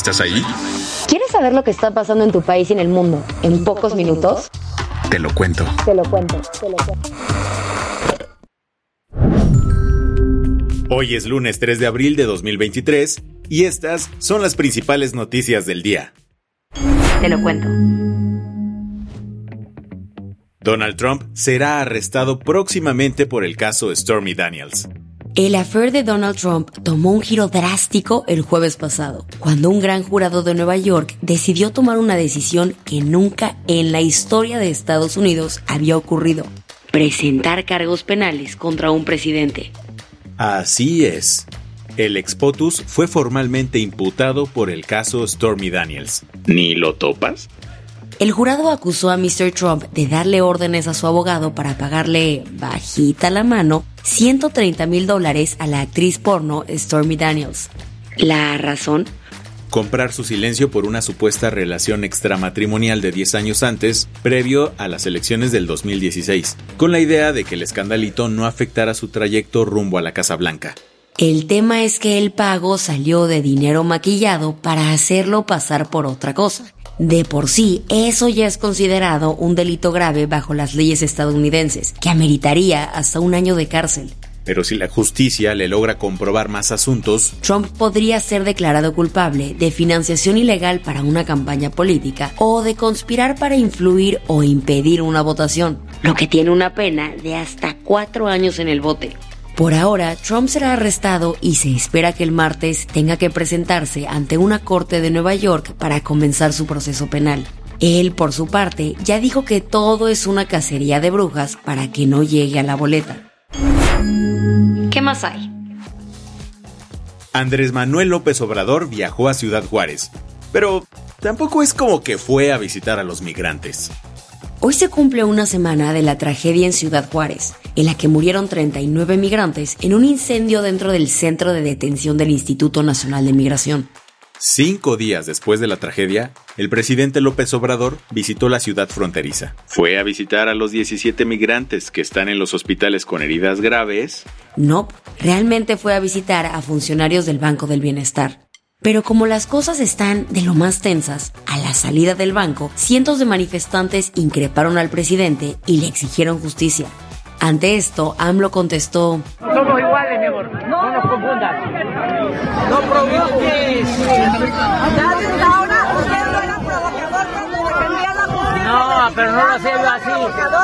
¿Estás ahí? ¿Quieres saber lo que está pasando en tu país y en el mundo en pocos minutos? Te lo cuento. Te lo cuento, te lo cuento. Hoy es lunes 3 de abril de 2023 y estas son las principales noticias del día. Te lo cuento. Donald Trump será arrestado próximamente por el caso Stormy Daniels. El affair de Donald Trump tomó un giro drástico el jueves pasado, cuando un gran jurado de Nueva York decidió tomar una decisión que nunca en la historia de Estados Unidos había ocurrido. Presentar cargos penales contra un presidente. Así es. El ex POTUS fue formalmente imputado por el caso Stormy Daniels. ¿Ni lo topas? El jurado acusó a Mr. Trump de darle órdenes a su abogado para pagarle, bajita la mano, 130 mil dólares a la actriz porno Stormy Daniels. ¿La razón? Comprar su silencio por una supuesta relación extramatrimonial de 10 años antes, previo a las elecciones del 2016, con la idea de que el escandalito no afectara su trayecto rumbo a la Casa Blanca. El tema es que el pago salió de dinero maquillado para hacerlo pasar por otra cosa. De por sí, eso ya es considerado un delito grave bajo las leyes estadounidenses, que ameritaría hasta un año de cárcel. Pero si la justicia le logra comprobar más asuntos, Trump podría ser declarado culpable de financiación ilegal para una campaña política o de conspirar para influir o impedir una votación, lo que tiene una pena de hasta cuatro años en el bote. Por ahora, Trump será arrestado y se espera que el martes tenga que presentarse ante una corte de Nueva York para comenzar su proceso penal. Él, por su parte, ya dijo que todo es una cacería de brujas para que no llegue a la boleta. ¿Qué más hay? Andrés Manuel López Obrador viajó a Ciudad Juárez, pero tampoco es como que fue a visitar a los migrantes. Hoy se cumple una semana de la tragedia en Ciudad Juárez, en la que murieron 39 migrantes en un incendio dentro del centro de detención del Instituto Nacional de Migración. Cinco días después de la tragedia, el presidente López Obrador visitó la ciudad fronteriza. Fue a visitar a los 17 migrantes que están en los hospitales con heridas graves. No, realmente fue a visitar a funcionarios del Banco del Bienestar. Pero como las cosas están de lo más tensas, a la salida del banco, cientos de manifestantes increparon al presidente y le exigieron justicia. Ante esto, AMLO contestó, Somos iguales, mi amor. No nos confundas. No provoques. Ahora usted no era provocador cuando defendía la justicia. No, pero no lo hacía así.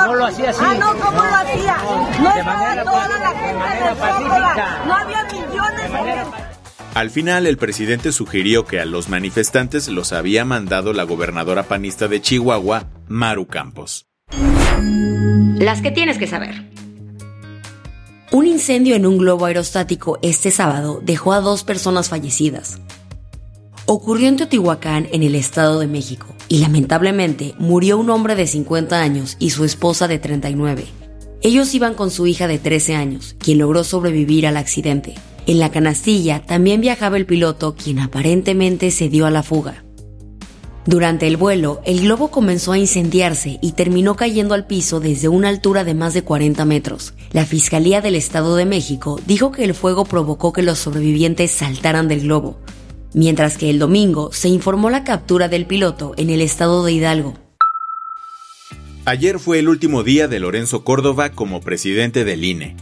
No lo hacía así. Ah, no, ¿cómo lo hacía? No De estaba toda la de gente pacífica. No había millones de Al final, el presidente sugirió que a los manifestantes los había mandado la gobernadora panista de Chihuahua, Maru Campos. Las que tienes que saber. Un incendio en un globo aerostático este sábado dejó a dos personas fallecidas. Ocurrió en Teotihuacán, en el Estado de México, y lamentablemente murió un hombre de 50 años y su esposa de 39. Ellos iban con su hija de 13 años, quien logró sobrevivir al accidente. En la canastilla también viajaba el piloto, quien aparentemente se dio a la fuga. Durante el vuelo, el globo comenzó a incendiarse y terminó cayendo al piso desde una altura de más de 40 metros. La Fiscalía del Estado de México dijo que el fuego provocó que los sobrevivientes saltaran del globo, mientras que el domingo se informó la captura del piloto en el estado de Hidalgo. Ayer fue el último día de Lorenzo Córdoba como presidente del INE.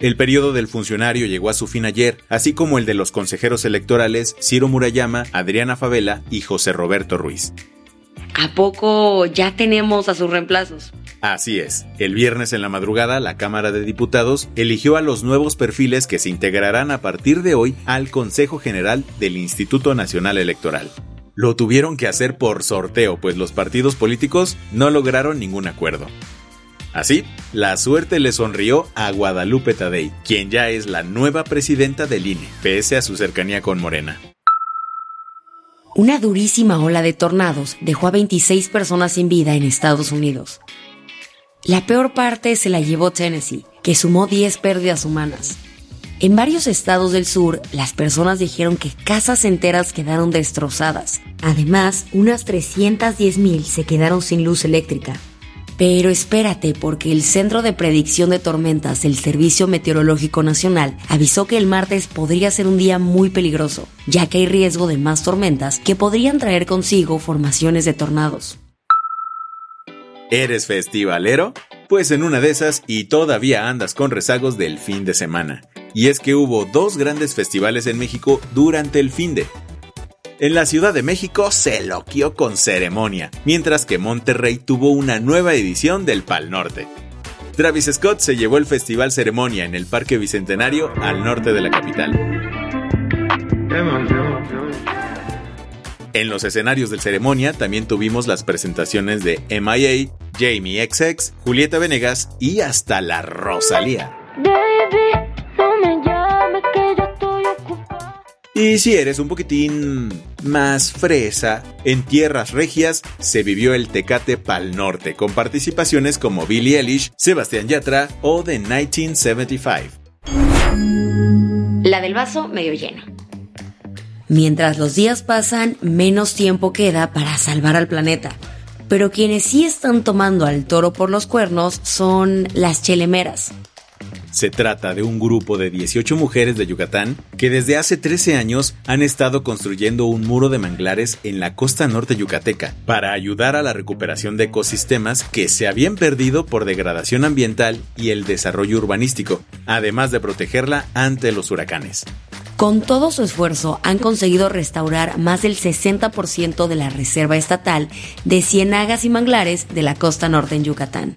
El periodo del funcionario llegó a su fin ayer, así como el de los consejeros electorales Ciro Murayama, Adriana Favela y José Roberto Ruiz. ¿A poco ya tenemos a sus reemplazos? Así es, el viernes en la madrugada la Cámara de Diputados eligió a los nuevos perfiles que se integrarán a partir de hoy al Consejo General del Instituto Nacional Electoral. lo tuvieron que hacer por sorteo, pues los partidos políticos no lograron ningún acuerdo. Así, la suerte le sonrió a Guadalupe Tadei, quien ya es la nueva presidenta del INE, pese a su cercanía con Morena. Una durísima ola de tornados dejó a 26 personas sin vida en Estados Unidos. La peor parte se la llevó Tennessee, que sumó 10 pérdidas humanas. En varios estados del sur, las personas dijeron que casas enteras quedaron destrozadas. Además, unas 310.000 se quedaron sin luz eléctrica. Pero espérate, porque el Centro de Predicción de Tormentas del Servicio Meteorológico Nacional avisó que el martes podría ser un día muy peligroso, ya que hay riesgo de más tormentas que podrían traer consigo formaciones de tornados. ¿Eres festivalero? Pues en una de esas y todavía andas con rezagos del fin de semana. Y es que hubo dos grandes festivales en México durante el fin de. En la Ciudad de México se loquió con ceremonia, mientras que Monterrey tuvo una nueva edición del Pal Norte. Travis Scott se llevó el Festival Ceremonia en el Parque Bicentenario al norte de la capital. En los escenarios del ceremonia también tuvimos las presentaciones de MIA, Jamie XX, Julieta Venegas y hasta la Rosalía. Y si eres un poquitín más fresa, en tierras regias se vivió el Tecate Pal Norte con participaciones como Billie Eilish, Sebastián Yatra o The 1975. La del vaso medio lleno. Mientras los días pasan, menos tiempo queda para salvar al planeta. Pero quienes sí están tomando al toro por los cuernos son las chelemeras. Se trata de un grupo de 18 mujeres de Yucatán que desde hace 13 años han estado construyendo un muro de manglares en la costa norte yucateca para ayudar a la recuperación de ecosistemas que se habían perdido por degradación ambiental y el desarrollo urbanístico, además de protegerla ante los huracanes. Con todo su esfuerzo han conseguido restaurar más del 60% de la reserva estatal de ciénagas y manglares de la costa norte en Yucatán.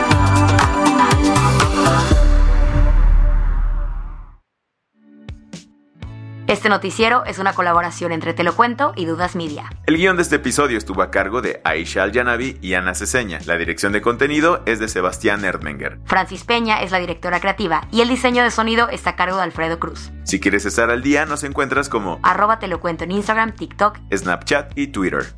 Este noticiero es una colaboración entre Te lo cuento y Dudas Media. El guion de este episodio estuvo a cargo de Aisha Al-Yanabi y Ana Ceseña. La dirección de contenido es de Sebastián Erdmenger. Francis Peña es la directora creativa y el diseño de sonido está a cargo de Alfredo Cruz. Si quieres estar al día, nos encuentras como Arroba Te lo cuento en Instagram, TikTok, Snapchat y Twitter.